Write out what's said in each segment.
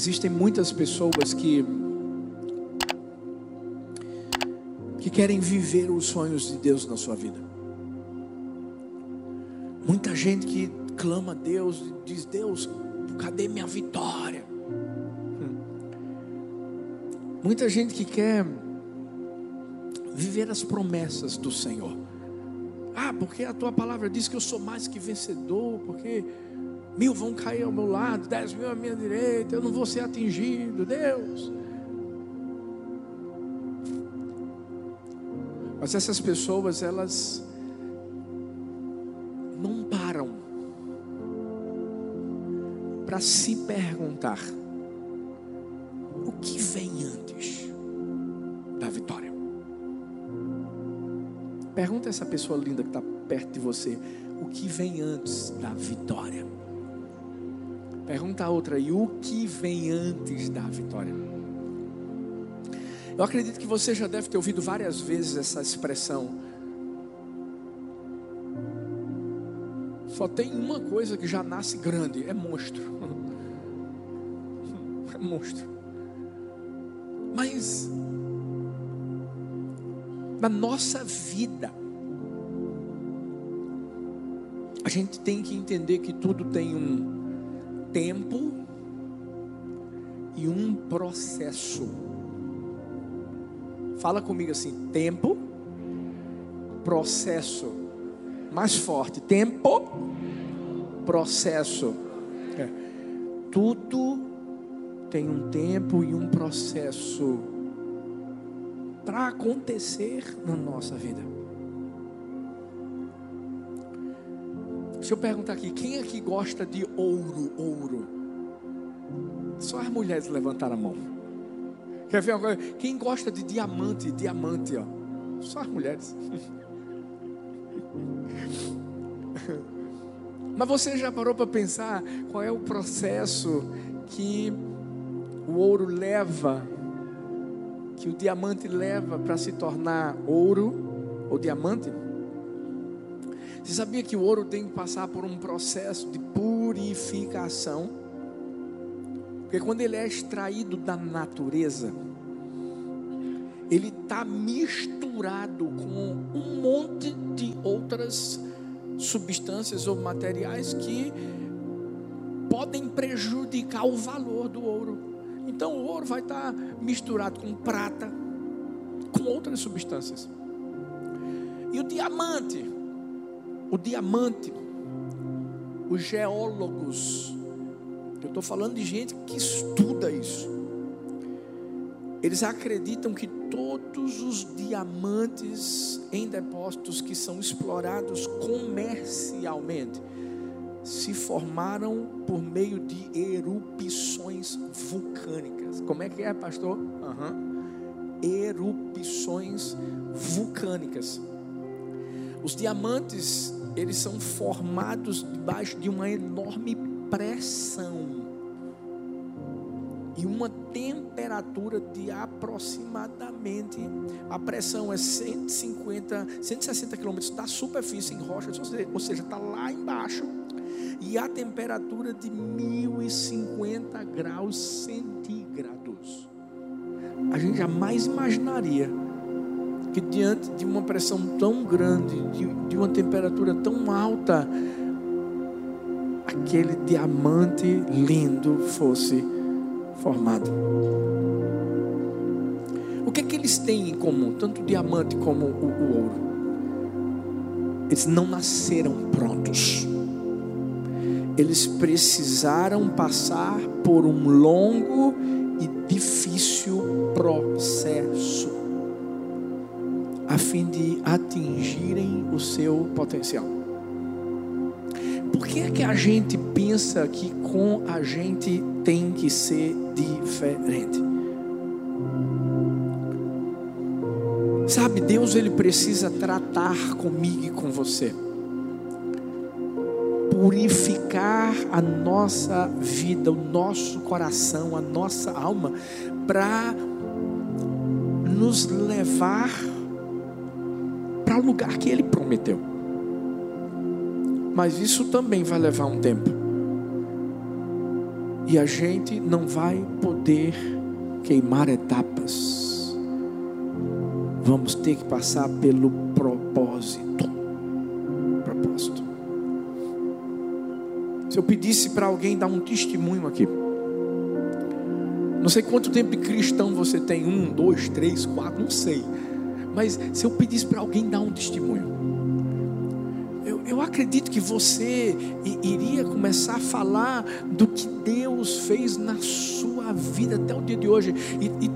Existem muitas pessoas que que querem viver os sonhos de Deus na sua vida. Muita gente que clama a Deus, diz: Deus, cadê minha vitória? Hum. Muita gente que quer viver as promessas do Senhor. Ah, porque a tua palavra diz que eu sou mais que vencedor, porque mil vão cair ao meu lado, dez mil à minha direita, eu não vou ser atingido, Deus. Mas essas pessoas, elas não param para se perguntar o que vem antes da vitória. Pergunta essa pessoa linda que está perto de você: o que vem antes da vitória? Pergunta a outra: e o que vem antes da vitória? Eu acredito que você já deve ter ouvido várias vezes essa expressão. Só tem uma coisa que já nasce grande: é monstro. É monstro. Mas, na nossa vida, a gente tem que entender que tudo tem um tempo e um processo. Fala comigo assim: tempo, processo. Mais forte: tempo, processo. É. Tudo tem um tempo e um processo para acontecer na nossa vida. Deixa eu perguntar aqui: quem aqui gosta de ouro? Ouro. Só as mulheres levantaram a mão. Quer ver coisa? Quem gosta de diamante, diamante, ó. Só as mulheres. Mas você já parou para pensar qual é o processo que o ouro leva, que o diamante leva para se tornar ouro ou diamante? Você sabia que o ouro tem que passar por um processo de purificação? Porque quando ele é extraído da natureza, ele está misturado com um monte de outras substâncias ou materiais que podem prejudicar o valor do ouro. Então o ouro vai estar tá misturado com prata, com outras substâncias. E o diamante, o diamante, os geólogos eu estou falando de gente que estuda isso. Eles acreditam que todos os diamantes em depósitos que são explorados comercialmente se formaram por meio de erupções vulcânicas. Como é que é, pastor? Uhum. Erupções vulcânicas. Os diamantes, eles são formados debaixo de uma enorme pressão e uma temperatura de aproximadamente a pressão é 150, 160 quilômetros da superfície em rocha, ou seja, está lá embaixo e a temperatura de 1050 graus centígrados. A gente jamais imaginaria que diante de uma pressão tão grande, de, de uma temperatura tão alta, aquele diamante lindo fosse formado. O que é que eles têm em comum, tanto o diamante como o, o ouro? Eles não nasceram prontos. Eles precisaram passar por um longo e difícil processo a fim de atingirem o seu potencial. Por que é que a gente pensa que com a gente tem que ser diferente? Sabe, Deus ele precisa tratar comigo e com você. Purificar a nossa vida, o nosso coração, a nossa alma, para nos levar para o lugar que Ele prometeu. Mas isso também vai levar um tempo. E a gente não vai poder queimar etapas. Vamos ter que passar pelo propósito. Propósito. Se eu pedisse para alguém dar um testemunho aqui, não sei quanto tempo de cristão você tem, um, dois, três, quatro, não sei. Mas se eu pedisse para alguém dar um testemunho, eu, eu acredito que você iria começar a falar do que Deus fez na sua vida até o dia de hoje. E, e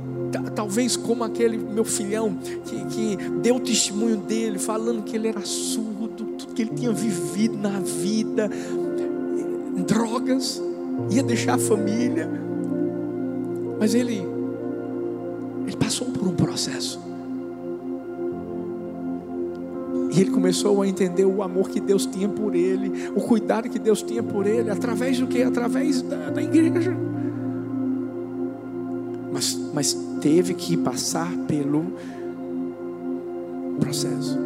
talvez como aquele meu filhão que, que deu o testemunho dele, falando que ele era surdo, tudo que ele tinha vivido na vida, drogas, ia deixar a família. Mas ele, ele passou por um processo. E ele começou a entender o amor que Deus tinha por ele, o cuidado que Deus tinha por ele, através do que? Através da, da igreja. Mas, mas teve que passar pelo processo.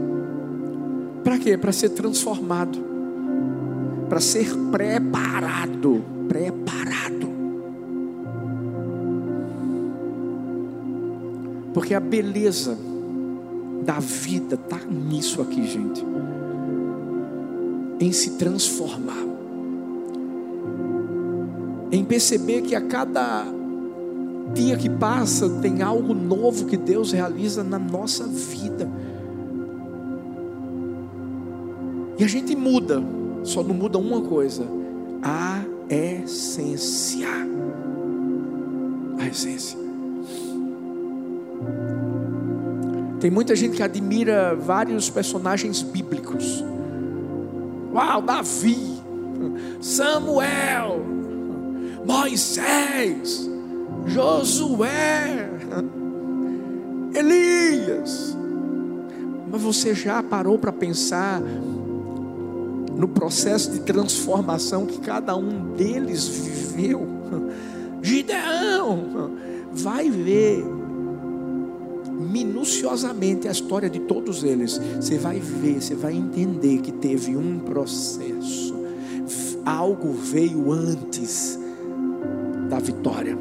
Para quê? Para ser transformado, para ser preparado. Preparado. Porque a beleza da vida está nisso aqui, gente. Em se transformar. Em perceber que a cada dia que passa tem algo novo que Deus realiza na nossa vida. E a gente muda, só não muda uma coisa: a essência. A essência. Tem muita gente que admira vários personagens bíblicos. Uau, Davi, Samuel, Moisés, Josué, Elias. Mas você já parou para pensar no processo de transformação que cada um deles viveu? Gideão, vai ver minuciosamente a história de todos eles, você vai ver, você vai entender que teve um processo. Algo veio antes da vitória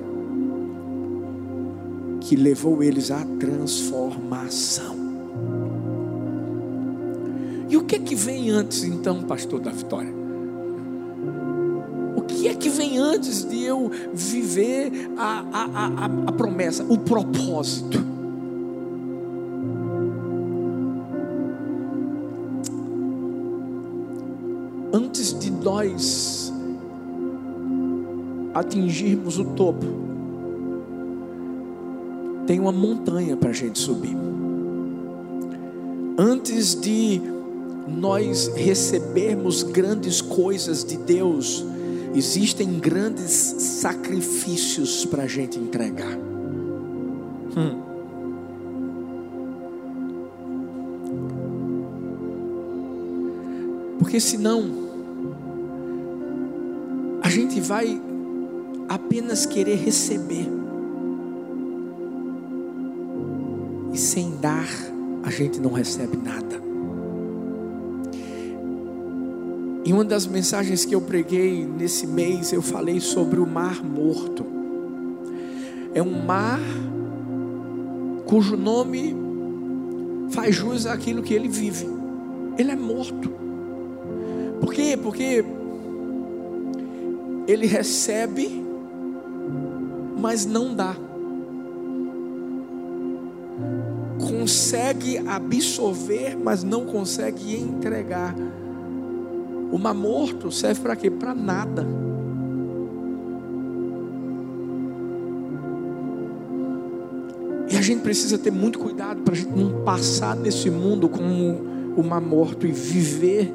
que levou eles à transformação. E o que é que vem antes então, pastor da vitória? O que é que vem antes de eu viver a, a, a, a promessa, o propósito? Nós atingirmos o topo, tem uma montanha para a gente subir. Antes de nós recebermos grandes coisas de Deus, existem grandes sacrifícios para a gente entregar. Hum. Porque senão gente vai apenas querer receber. E sem dar, a gente não recebe nada. Em uma das mensagens que eu preguei nesse mês, eu falei sobre o mar morto. É um mar cujo nome faz jus àquilo que ele vive. Ele é morto. Por quê? Porque ele recebe, mas não dá. Consegue absorver, mas não consegue entregar. O mar morto serve para quê? Para nada. E a gente precisa ter muito cuidado para a gente não passar nesse mundo como o mar morto e viver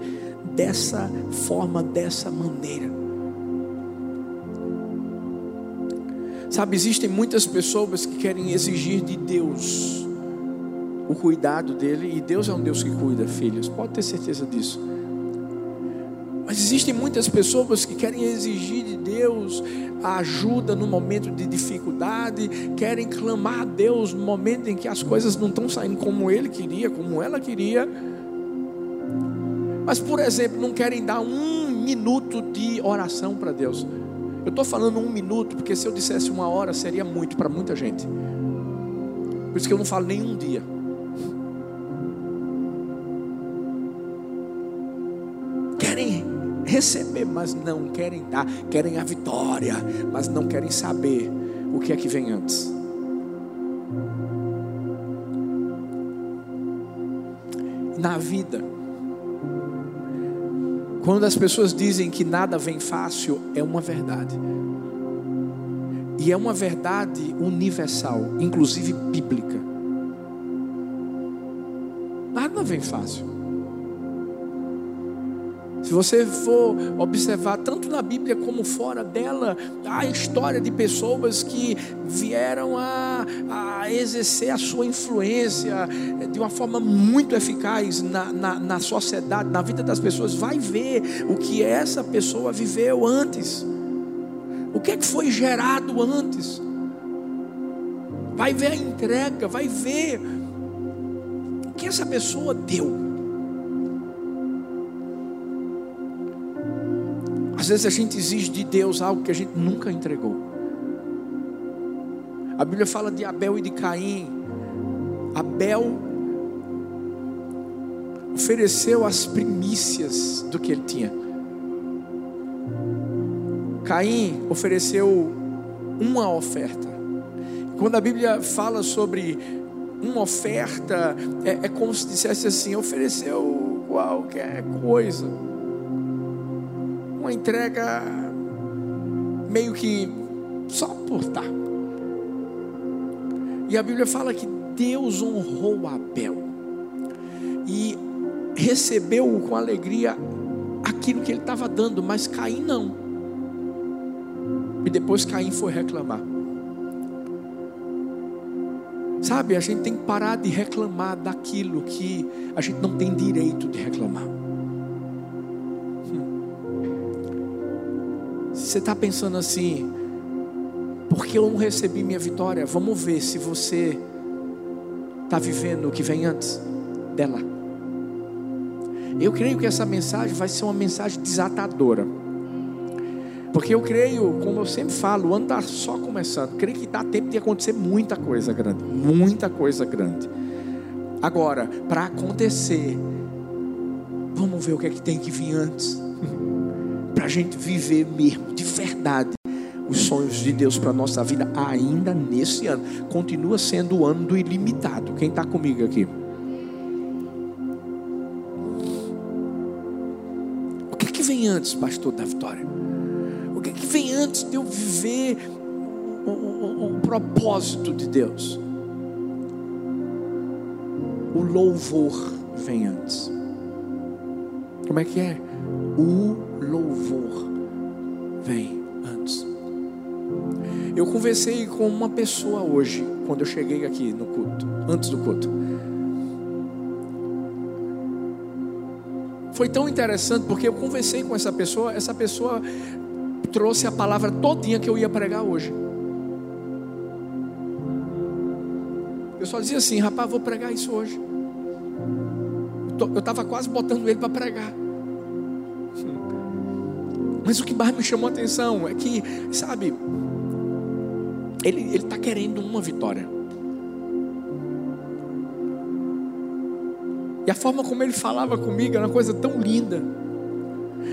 dessa forma, dessa maneira. Sabe, existem muitas pessoas que querem exigir de Deus o cuidado dele, e Deus é um Deus que cuida, filhos, pode ter certeza disso. Mas existem muitas pessoas que querem exigir de Deus a ajuda no momento de dificuldade, querem clamar a Deus no momento em que as coisas não estão saindo como ele queria, como ela queria. Mas, por exemplo, não querem dar um minuto de oração para Deus. Eu estou falando um minuto, porque se eu dissesse uma hora seria muito para muita gente. Por isso que eu não falo nem um dia. Querem receber, mas não querem dar. Querem a vitória, mas não querem saber o que é que vem antes. Na vida, quando as pessoas dizem que nada vem fácil, é uma verdade. E é uma verdade universal, inclusive bíblica. Nada vem fácil. Se você for observar, tanto na Bíblia como fora dela, a história de pessoas que vieram a, a exercer a sua influência de uma forma muito eficaz na, na, na sociedade, na vida das pessoas, vai ver o que essa pessoa viveu antes. O que é que foi gerado antes? Vai ver a entrega, vai ver o que essa pessoa deu. Às vezes a gente exige de Deus algo que a gente nunca entregou. A Bíblia fala de Abel e de Caim. Abel ofereceu as primícias do que ele tinha. Caim ofereceu uma oferta. Quando a Bíblia fala sobre uma oferta, é, é como se dissesse assim: ofereceu qualquer coisa uma entrega meio que só por estar. E a Bíblia fala que Deus honrou Abel e recebeu com alegria aquilo que ele estava dando, mas Caim não. E depois Caim foi reclamar. Sabe, a gente tem que parar de reclamar daquilo que a gente não tem direito de reclamar. Você está pensando assim, porque eu não recebi minha vitória? Vamos ver se você está vivendo o que vem antes dela. Eu creio que essa mensagem vai ser uma mensagem desatadora. Porque eu creio, como eu sempre falo, o ano está só começando. Creio que dá tempo de acontecer muita coisa grande. Muita coisa grande. Agora, para acontecer, vamos ver o que é que tem que vir antes para a gente viver mesmo, de verdade, os sonhos de Deus para a nossa vida ainda nesse ano. Continua sendo o ano do ilimitado. Quem está comigo aqui? O que, é que vem antes, pastor da vitória? O que, é que vem antes de eu viver o, o, o propósito de Deus? O louvor vem antes. Como é que é? O louvor vem antes. Eu conversei com uma pessoa hoje, quando eu cheguei aqui no culto, antes do culto. Foi tão interessante porque eu conversei com essa pessoa, essa pessoa trouxe a palavra todinha que eu ia pregar hoje. Eu só dizia assim, rapaz, vou pregar isso hoje. Eu estava quase botando ele para pregar. Mas o que mais me chamou a atenção é que, sabe, ele está querendo uma vitória. E a forma como ele falava comigo era uma coisa tão linda.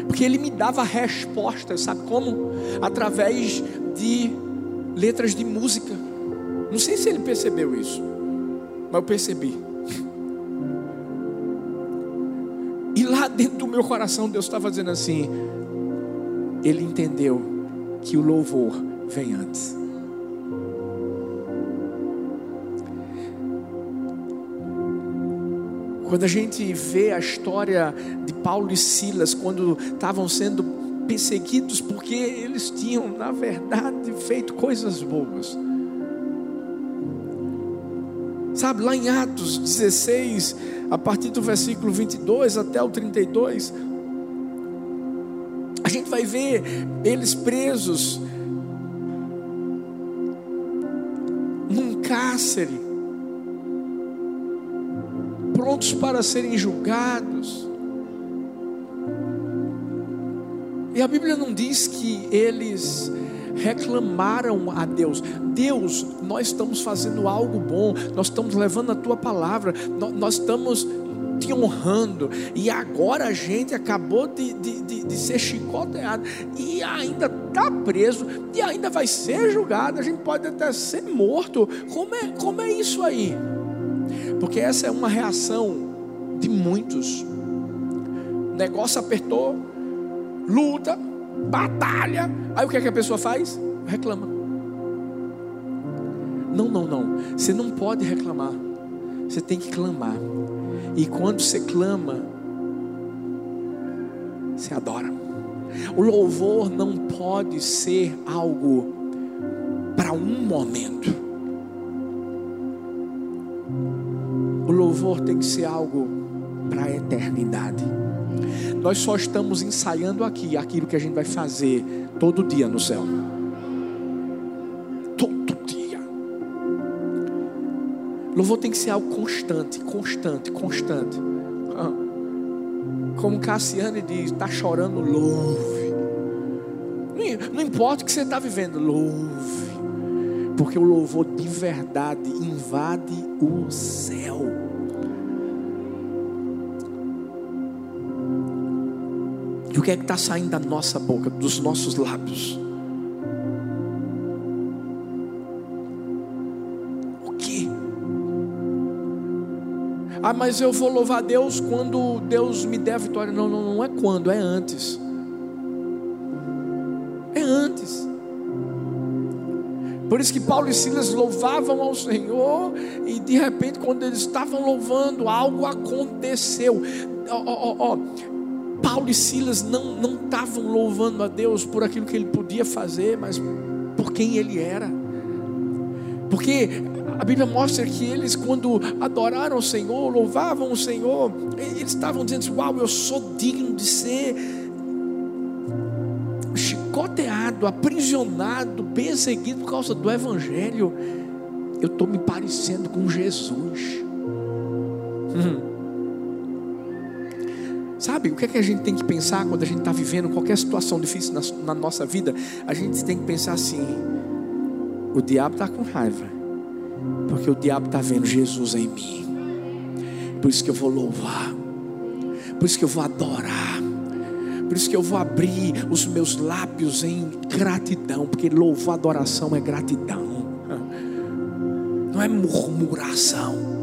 Porque ele me dava respostas, sabe como? Através de letras de música. Não sei se ele percebeu isso, mas eu percebi. E lá dentro do meu coração, Deus estava dizendo assim: ele entendeu que o louvor vem antes. Quando a gente vê a história de Paulo e Silas, quando estavam sendo perseguidos, porque eles tinham, na verdade, feito coisas boas. Sabe, lá em Atos 16, a partir do versículo 22 até o 32, a gente vai ver eles presos num cárcere, prontos para serem julgados. E a Bíblia não diz que eles reclamaram a Deus: Deus, nós estamos fazendo algo bom, nós estamos levando a tua palavra, nós estamos te honrando, e agora a gente acabou de, de, de, de ser chicoteado, e ainda está preso, e ainda vai ser julgado, a gente pode até ser morto. Como é, como é isso aí? Porque essa é uma reação de muitos. O negócio apertou, luta, batalha. Aí o que, é que a pessoa faz? Reclama. Não, não, não. Você não pode reclamar. Você tem que clamar. E quando você clama, você adora. O louvor não pode ser algo para um momento. O louvor tem que ser algo para a eternidade. Nós só estamos ensaiando aqui aquilo que a gente vai fazer todo dia no céu. Louvor tem que ser algo constante, constante, constante. Ah. Como Cassiane diz, está chorando, louve. Não importa o que você está vivendo, louve. Porque o louvor de verdade invade o céu. E o que é que está saindo da nossa boca, dos nossos lábios? Ah, mas eu vou louvar Deus quando Deus me der a vitória. Não, não, não é quando, é antes. É antes. Por isso que Paulo e Silas louvavam ao Senhor, e de repente, quando eles estavam louvando, algo aconteceu. Ó, Paulo e Silas não estavam louvando a Deus por aquilo que ele podia fazer, mas por quem ele era. Porque a Bíblia mostra que eles, quando adoraram o Senhor, louvavam o Senhor, eles estavam dizendo: assim, Uau, eu sou digno de ser chicoteado, aprisionado, perseguido por causa do Evangelho. Eu estou me parecendo com Jesus. Hum. Sabe, o que é que a gente tem que pensar quando a gente está vivendo qualquer situação difícil na, na, nossa vida? A gente tem que pensar assim: o diabo está com raiva, porque o diabo está vendo Jesus em mim. Por isso que eu vou louvar, por isso que eu vou adorar, por isso que eu vou abrir os meus lábios em gratidão, porque louvar, adoração é gratidão, não é murmuração.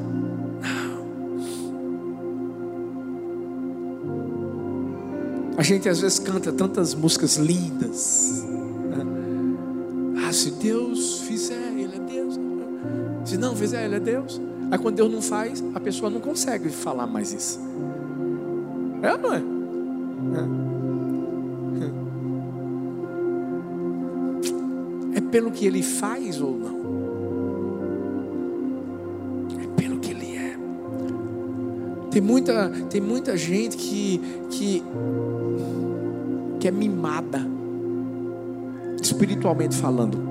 A gente às vezes canta tantas músicas lindas. Né? Ah, se Deus Se não fizer, Ele é Deus. Aí quando Deus não faz, a pessoa não consegue falar mais isso. É ou não é? É, é pelo que Ele faz ou não? É pelo que Ele é. Tem muita, tem muita gente que, que que é mimada, espiritualmente falando.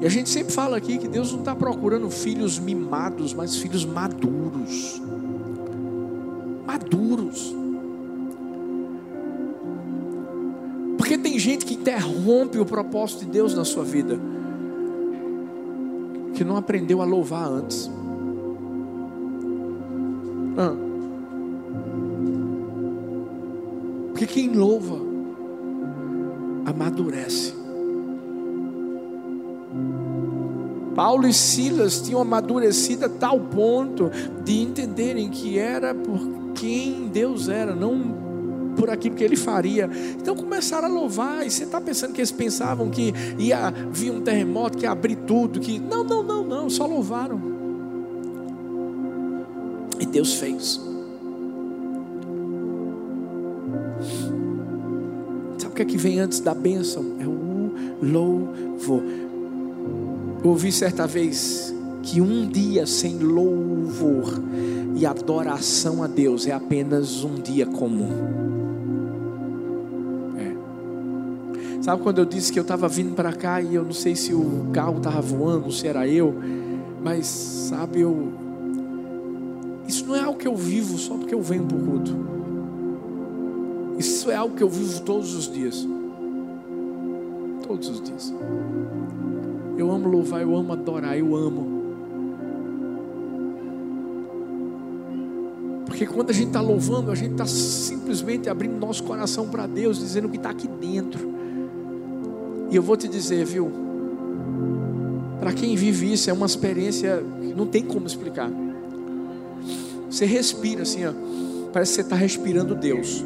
E a gente sempre fala aqui que Deus não está procurando filhos mimados, mas filhos maduros. Maduros. Porque tem gente que interrompe o propósito de Deus na sua vida, que não aprendeu a louvar antes. Ah. Porque quem louva, Paulo e Silas tinham amadurecido a tal ponto de entenderem que era por quem Deus era, não por aquilo que ele faria. Então começaram a louvar. E você está pensando que eles pensavam que ia vir um terremoto, que ia abrir tudo, que não, não, não, não, só louvaram. E Deus fez. que é que vem antes da bênção? É o louvor. Ouvi certa vez que um dia sem louvor e adoração a Deus é apenas um dia comum. É. Sabe quando eu disse que eu estava vindo para cá e eu não sei se o carro estava voando, se era eu, mas sabe, eu. Isso não é algo que eu vivo só porque eu venho para o culto. Isso é algo que eu vivo todos os dias. Todos os dias. Eu amo louvar, eu amo adorar, eu amo. Porque quando a gente está louvando, a gente está simplesmente abrindo nosso coração para Deus, dizendo o que está aqui dentro. E eu vou te dizer, viu? Para quem vive isso, é uma experiência que não tem como explicar. Você respira assim, ó. Parece que você está respirando Deus.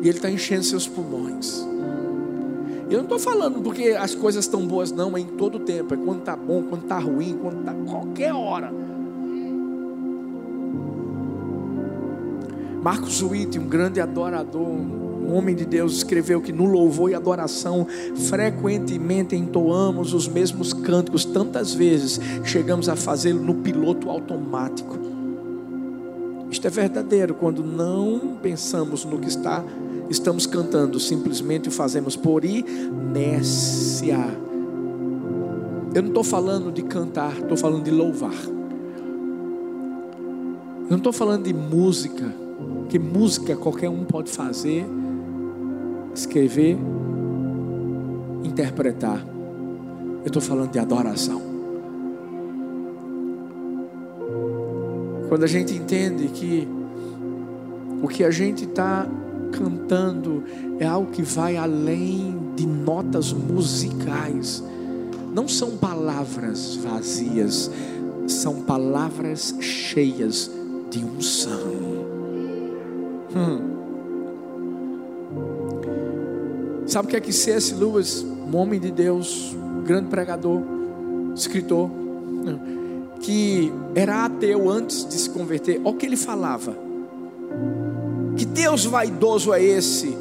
E Ele está enchendo seus pulmões. Eu não estou falando porque as coisas estão boas, não, é em todo tempo. É quando está bom, quando está ruim, quando está qualquer hora. Marcos Witt, um grande adorador, um homem de Deus, escreveu que no louvor e adoração frequentemente entoamos os mesmos cânticos, tantas vezes chegamos a fazê-lo no piloto automático. Isto é verdadeiro quando não pensamos no que está estamos cantando, simplesmente o fazemos por inércia. Eu não estou falando de cantar, estou falando de louvar. Eu não estou falando de música, que música qualquer um pode fazer, escrever, interpretar. Eu estou falando de adoração. Quando a gente entende que o que a gente está cantando é algo que vai além de notas musicais. Não são palavras vazias, são palavras cheias de unção. Hum. Sabe o que é que C.S. Lewis, um homem de Deus, grande pregador, escritor, que era ateu antes de se converter, olha o que ele falava. Deus vaidoso é esse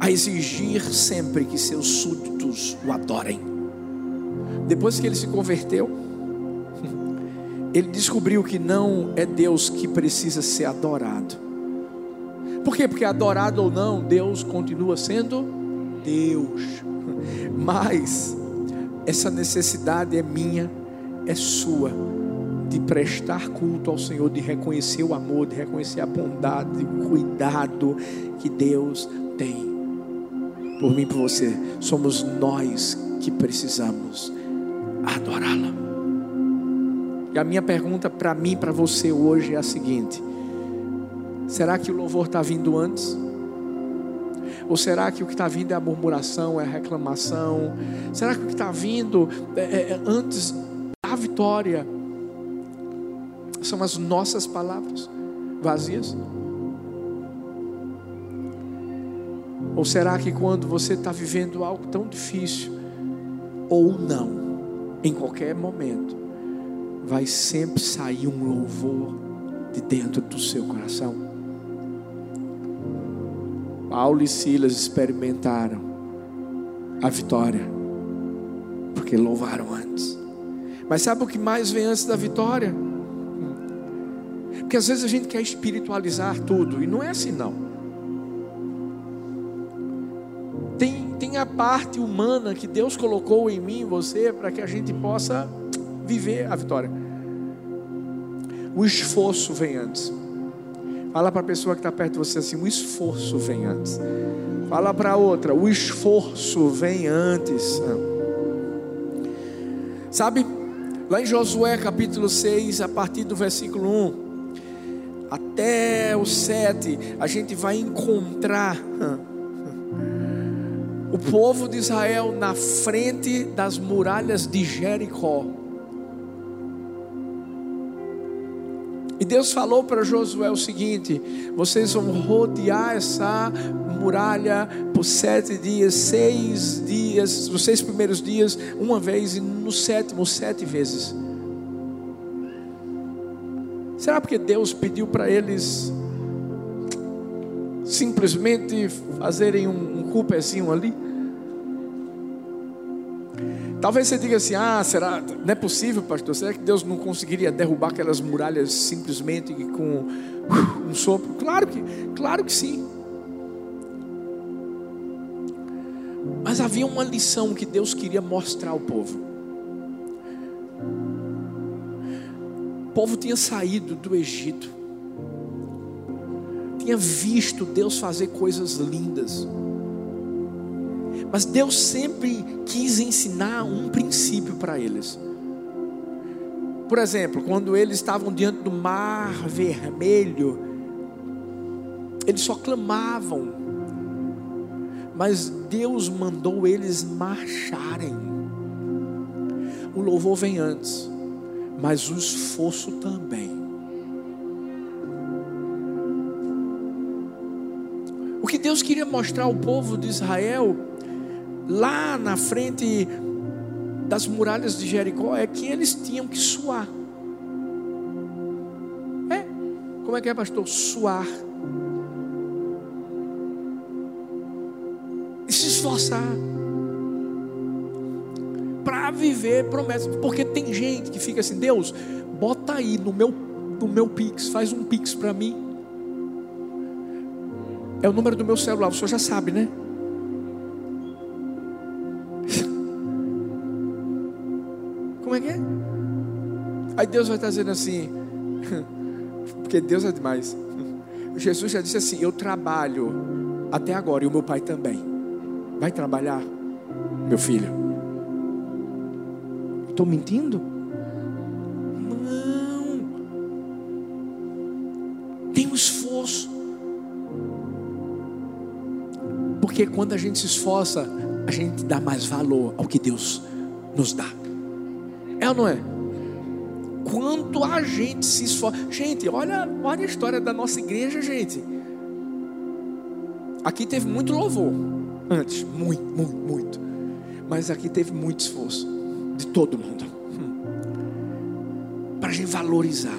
a exigir sempre que seus súditos o adorem? Depois que ele se converteu, ele descobriu que não é Deus que precisa ser adorado. Por quê? Porque adorado ou não, Deus continua sendo Deus. Mas essa necessidade é minha, é sua de prestar culto ao Senhor, de reconhecer o amor, de reconhecer a bondade, o cuidado que Deus tem por mim e por você. Somos nós que precisamos adorá-la. E a minha pergunta para mim, para você hoje é a seguinte: será que o louvor está vindo antes? Ou será que o que está vindo é a murmuração, é a reclamação? Será que o que está vindo é, é, é antes da vitória? São as nossas palavras vazias? Ou será que quando você está vivendo algo tão difícil, ou não, em qualquer momento, vai sempre sair um louvor de dentro do seu coração? Paulo e Silas experimentaram a vitória, porque louvaram antes. Mas sabe o que mais vem antes da vitória? Porque às vezes a gente quer espiritualizar tudo, e não é assim não. Tem, tem a parte humana que Deus colocou em mim e você para que a gente possa viver a vitória. O esforço vem antes. Fala para a pessoa que está perto de você assim: o esforço vem antes. Fala para outra: o esforço vem antes. Sabe, lá em Josué capítulo 6, a partir do versículo 1 até o 7, a gente vai encontrar o povo de Israel na frente das muralhas de Jericó. E Deus falou para Josué o seguinte: vocês vão rodear essa muralha por sete dias, seis dias, os seis primeiros dias, uma vez, e no sétimo, sete vezes. Será porque Deus pediu para eles simplesmente fazerem um, um culpezinho ali? Talvez você diga assim: ah, será? Não é possível, pastor? Será que Deus não conseguiria derrubar aquelas muralhas simplesmente com um sopro? Claro que, claro que sim. Mas havia uma lição que Deus queria mostrar ao povo. Povo tinha saído do Egito, tinha visto Deus fazer coisas lindas. Mas Deus sempre quis ensinar um princípio para eles. Por exemplo, quando eles estavam diante do mar vermelho, eles só clamavam, mas Deus mandou eles marcharem. O louvor vem antes, mas o esforço também. O que Deus queria mostrar ao povo de Israel, lá na frente das muralhas de Jericó é que eles tinham que suar. É? Como é que é, pastor? Suar. E se esforçar. Viver promessas. Porque tem gente que fica assim, Deus, bota aí no meu, no meu Pix, faz um Pix para mim. É o número do meu celular, o senhor já sabe, né? Aí Deus vai estar dizendo assim, porque Deus é demais. Jesus já disse assim: Eu trabalho até agora e o meu pai também. Vai trabalhar, meu filho? Estou mentindo? Não. Tem um esforço. Porque quando a gente se esforça, a gente dá mais valor ao que Deus nos dá. É ou não é? quanto a gente se esforça. Gente, olha, olha a história da nossa igreja, gente. Aqui teve muito louvor antes, muito, muito, muito. Mas aqui teve muito esforço de todo mundo hum. para a gente valorizar.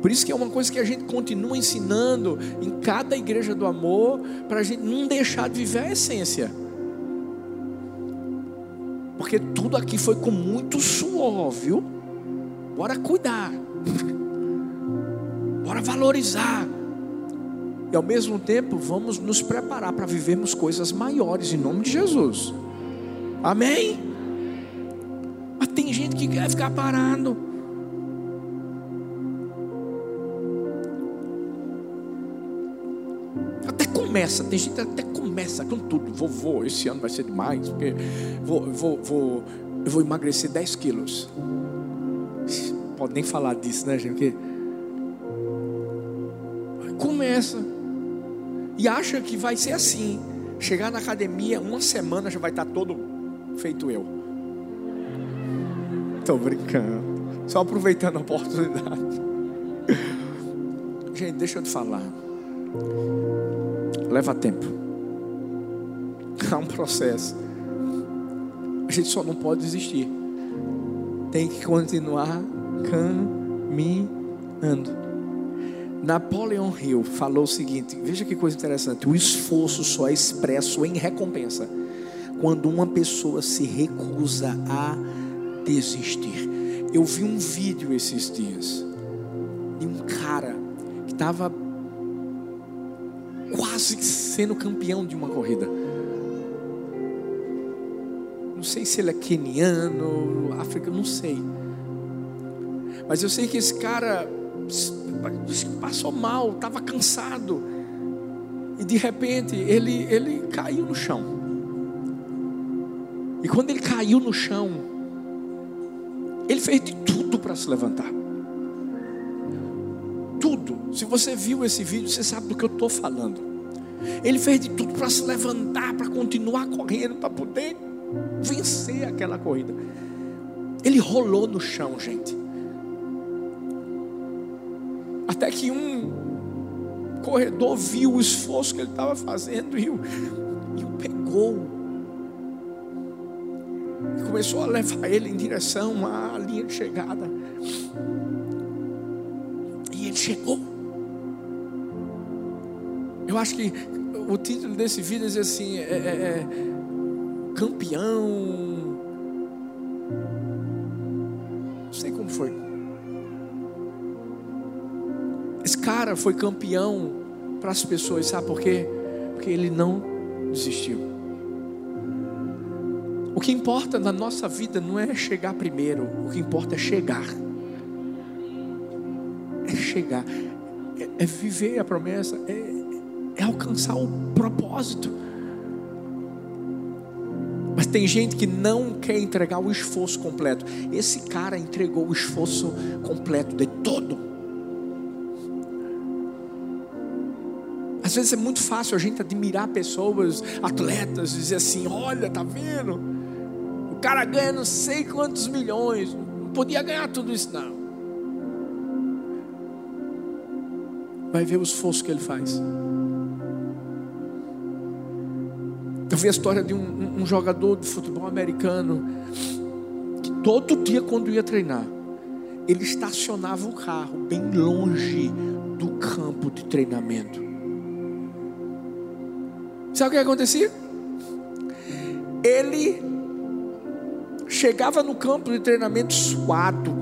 Por isso que é uma coisa que a gente continua ensinando em cada igreja do amor, para a gente não deixar de viver a essência. Porque tudo aqui foi com muito suor, viu? Bora cuidar. Bora valorizar. E ao mesmo tempo, vamos nos preparar para vivermos coisas maiores em nome de Jesus. Amém? Gente que quer ficar parado. Até começa, tem gente que até começa com tudo. Vou, esse ano vai ser demais, porque vou, vou, vou, eu vou emagrecer 10 quilos pode nem falar disso, né, gente? Porque começa e acha que vai ser assim. Chegar na academia, uma semana já vai estar todo feito eu. Estou brincando. Só aproveitando a oportunidade. Gente, deixa eu te falar. Leva tempo. É um processo. A gente só não pode desistir. Tem que continuar caminhando. Napoleon Hill falou o seguinte: veja que coisa interessante. O esforço só é expresso em recompensa quando uma pessoa se recusa a desistir. Eu vi um vídeo esses dias de um cara que estava quase sendo campeão de uma corrida. Não sei se ele é keniano, africano, não sei. Mas eu sei que esse cara passou mal, estava cansado. E de repente ele, ele caiu no chão. E quando ele caiu no chão, ele fez de tudo para se levantar. Tudo. Se você viu esse vídeo, você sabe do que eu estou falando. Ele fez de tudo para se levantar, para continuar correndo, para poder vencer aquela corrida. Ele rolou no chão, gente. Até que um corredor viu o esforço que ele estava fazendo e o, e o pegou. Começou a levar ele em direção à linha de chegada. E ele chegou. Eu acho que o título desse vídeo diz assim: é, é, é campeão. Não sei como foi. Esse cara foi campeão para as pessoas, sabe por quê? Porque ele não desistiu. Que importa na nossa vida não é chegar primeiro, o que importa é chegar. É chegar. É, é viver a promessa, é, é alcançar o propósito. Mas tem gente que não quer entregar o esforço completo. Esse cara entregou o esforço completo de todo. Às vezes é muito fácil a gente admirar pessoas, atletas, dizer assim: olha, tá vendo? Cara ganha não sei quantos milhões, não podia ganhar tudo isso, não. Vai ver o esforço que ele faz. Eu vi a história de um, um jogador de futebol americano que todo dia, quando ia treinar, ele estacionava o carro bem longe do campo de treinamento. Sabe o que acontecia? Ele chegava no campo de treinamento suado.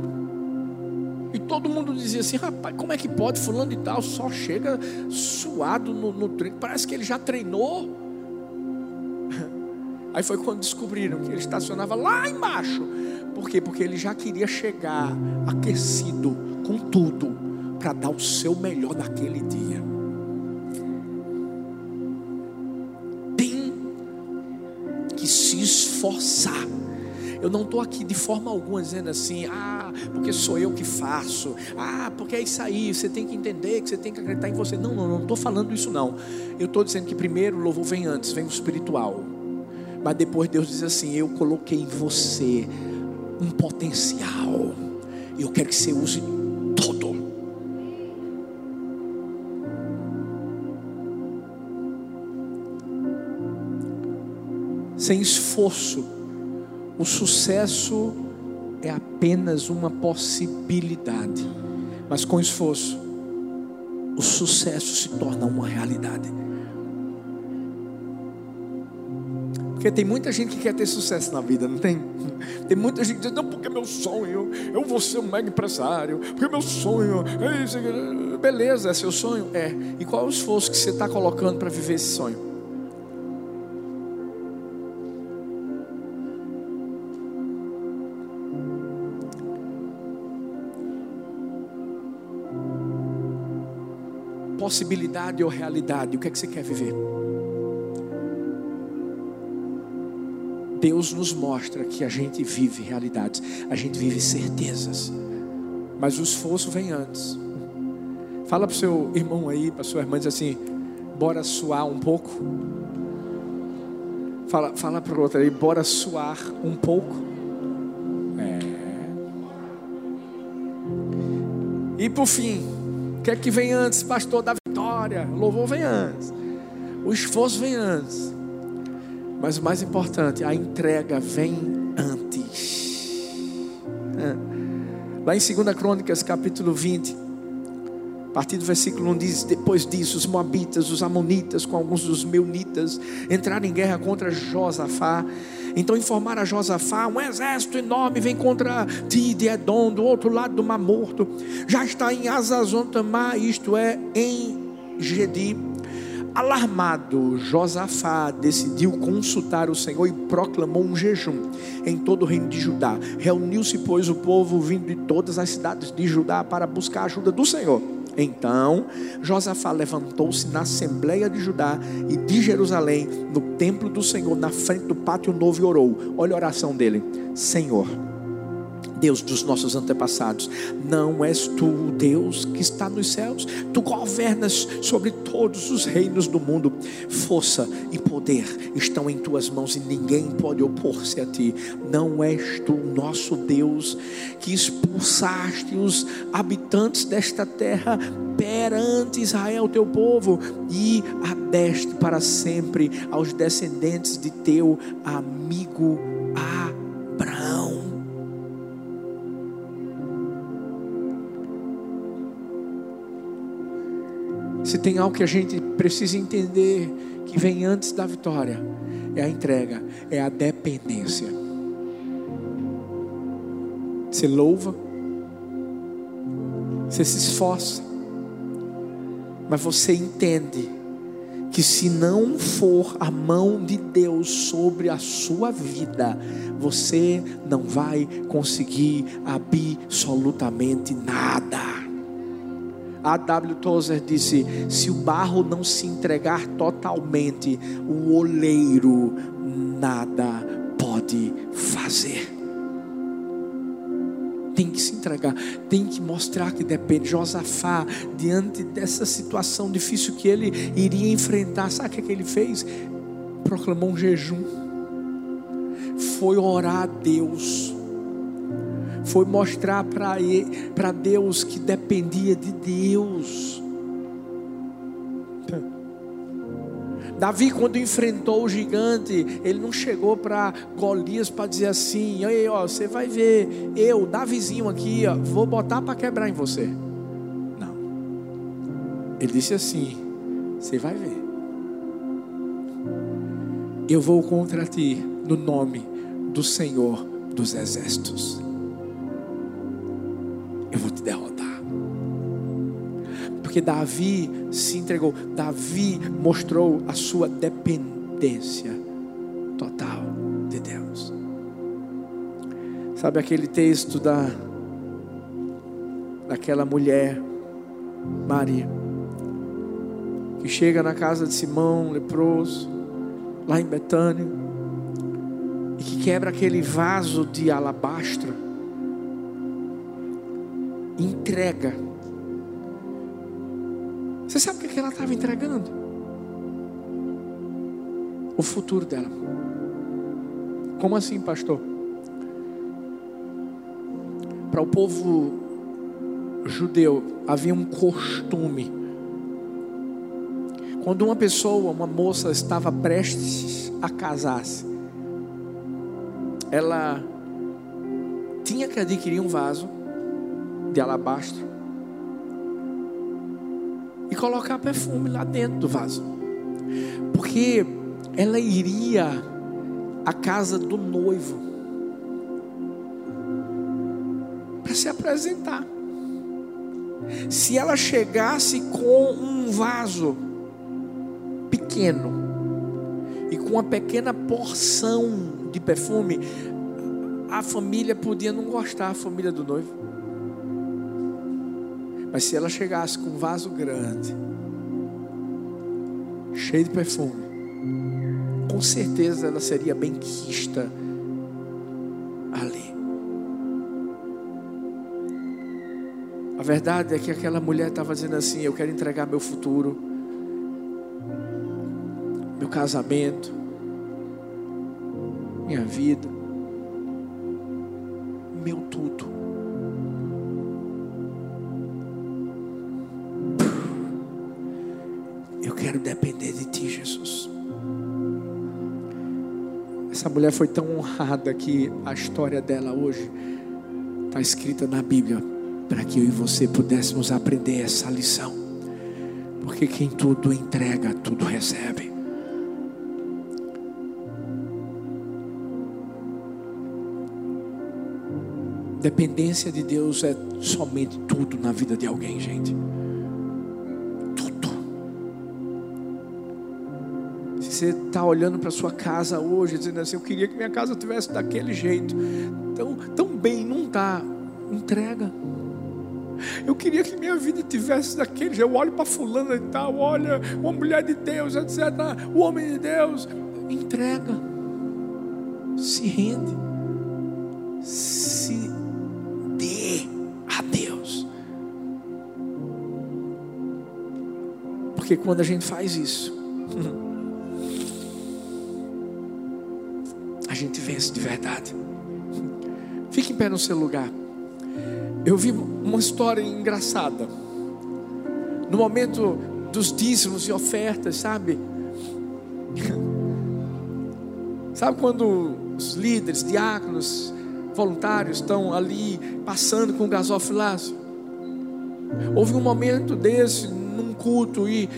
E todo mundo dizia assim: rapaz, como é que pode? Fulano de tal só chega suado no, no treino. Parece que ele já treinou. Aí foi quando descobriram que ele estacionava lá embaixo. Por quê? Porque ele já queria chegar aquecido com tudo para dar o seu melhor naquele dia. Tem que se esforçar. Eu não estou aqui de forma alguma dizendo assim, ah, porque sou eu que faço, ah, porque é isso aí, você tem que entender, que você tem que acreditar em você. Não, não, não estou falando isso não. Eu estou dizendo que primeiro o louvor vem antes, vem o espiritual. Mas depois Deus diz assim: Eu coloquei em você um potencial. Eu quero que você use todo. Sem esforço, o sucesso é apenas uma possibilidade. Mas com esforço, o sucesso se torna uma realidade. Porque tem muita gente que quer ter sucesso na vida, não tem? Tem muita gente que diz, não, porque meu sonho, eu vou ser um mega empresário, porque meu sonho é isso. Beleza, é seu sonho? É. E qual é o esforço que você está colocando para viver esse sonho? Possibilidade ou realidade? O que é que você quer viver? Deus nos mostra que a gente vive realidades, a gente vive certezas, mas o esforço vem antes. Fala para o seu irmão aí, para sua irmã, diz assim: bora suar um pouco. Fala, fala para o outro aí, bora suar um pouco. É. E por fim, o que é que vem antes, pastor da vitória? O louvor vem antes, o esforço vem antes. Mas o mais importante, a entrega vem antes. É. Lá em 2 Crônicas, capítulo 20, a partir do versículo 1 diz: Depois disso, os Moabitas, os Amonitas, com alguns dos Meunitas, entraram em guerra contra Josafá. Então informaram a Josafá: um exército enorme vem contra ti de Edom, do outro lado do Mar Morto. Já está em Azazon Tamar, isto é, em Gedi Alarmado, Josafá decidiu consultar o Senhor e proclamou um jejum em todo o reino de Judá. Reuniu-se, pois, o povo vindo de todas as cidades de Judá para buscar a ajuda do Senhor. Então, Josafá levantou-se na Assembleia de Judá e de Jerusalém, no templo do Senhor, na frente do pátio novo, e orou. Olha a oração dele: Senhor Deus dos nossos antepassados. Não és tu o Deus que está nos céus. Tu governas sobre todos os reinos do mundo. Força e poder estão em tuas mãos e ninguém pode opor-se a ti. Não és tu o nosso Deus que expulsaste os habitantes desta terra perante Israel, teu povo, e adeste para sempre aos descendentes de teu amigo Abraão. Se tem algo que a gente precisa entender que vem antes da vitória, é a entrega, é a dependência. Você louva, você se esforça, mas você entende que se não for a mão de Deus sobre a sua vida, você não vai conseguir absolutamente nada. A. W. Tozer disse: se o barro não se entregar totalmente, o oleiro nada pode fazer. Tem que se entregar, tem que mostrar que depende. Josafá, diante dessa situação difícil que ele iria enfrentar, sabe o que, é que ele fez? Proclamou um jejum, foi orar a Deus foi mostrar para Deus que dependia de Deus. Davi, quando enfrentou o gigante, ele não chegou para Golias para dizer assim: Ei, ó, você vai ver, eu, Davizinho aqui, ó, vou botar para quebrar em você. Não. Ele disse assim: Você vai ver. Eu vou contra ti no nome do Senhor dos Exércitos eu vou te derrotar. Porque Davi se entregou, Davi mostrou a sua dependência total de Deus. Sabe aquele texto da daquela mulher Maria que chega na casa de Simão leproso lá em Betânia e que quebra aquele vaso de alabastro entrega. Você sabe o que ela estava entregando? O futuro dela. Como assim, pastor? Para o povo judeu havia um costume. Quando uma pessoa, uma moça, estava prestes a casar-se, ela tinha que adquirir um vaso de alabastro e colocar perfume lá dentro do vaso, porque ela iria à casa do noivo para se apresentar. Se ela chegasse com um vaso pequeno e com uma pequena porção de perfume, a família podia não gostar, a família do noivo. Mas se ela chegasse com um vaso grande, cheio de perfume, com certeza ela seria bem quista ali. A verdade é que aquela mulher estava dizendo assim: Eu quero entregar meu futuro, meu casamento, minha vida, mulher foi tão honrada que a história dela hoje está escrita na Bíblia para que eu e você pudéssemos aprender essa lição. Porque quem tudo entrega, tudo recebe. Dependência de Deus é somente tudo na vida de alguém, gente. Você está olhando para sua casa hoje, dizendo assim: Eu queria que minha casa tivesse daquele jeito. Então, tão bem, não está. Entrega. Eu queria que minha vida tivesse daquele jeito. Eu olho para fulano e tal, olha, uma mulher de Deus, etc. O homem de Deus. Entrega. Se rende. Se dê a Deus. Porque quando a gente faz isso, de verdade. Fique em pé no seu lugar. Eu vi uma história engraçada. No momento dos dízimos e ofertas, sabe? Sabe quando os líderes, diáconos, voluntários estão ali passando com o gasofilácio? Houve um momento desse num culto e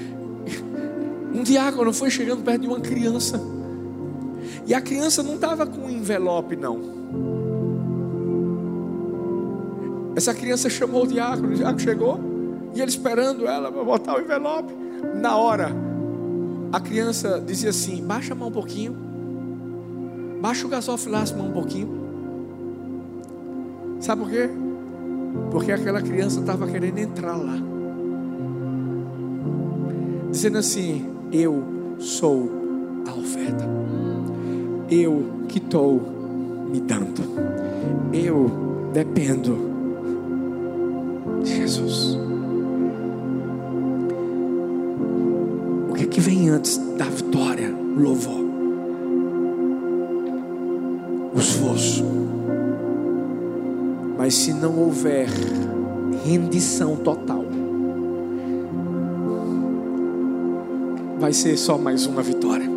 um diácono foi chegando perto de uma criança. E a criança não estava com um envelope, não. Essa criança chamou o diácono, o diácono chegou, e ele esperando ela para botar o envelope. Na hora, a criança dizia assim: baixa a mão um pouquinho, baixa o gasofilácio um pouquinho. Sabe por quê? Porque aquela criança estava querendo entrar lá. dizendo assim: Eu sou a oferta, eu que estou me dando, eu dependo de Jesus. O que é que vem antes da vitória? Louvor, o esforço. Mas se não houver rendição total, vai ser só mais uma vitória.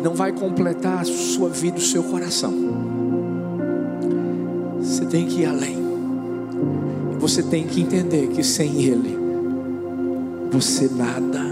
Que não vai completar a sua vida, o seu coração. Você tem que ir além. Você tem que entender que sem Ele, você nada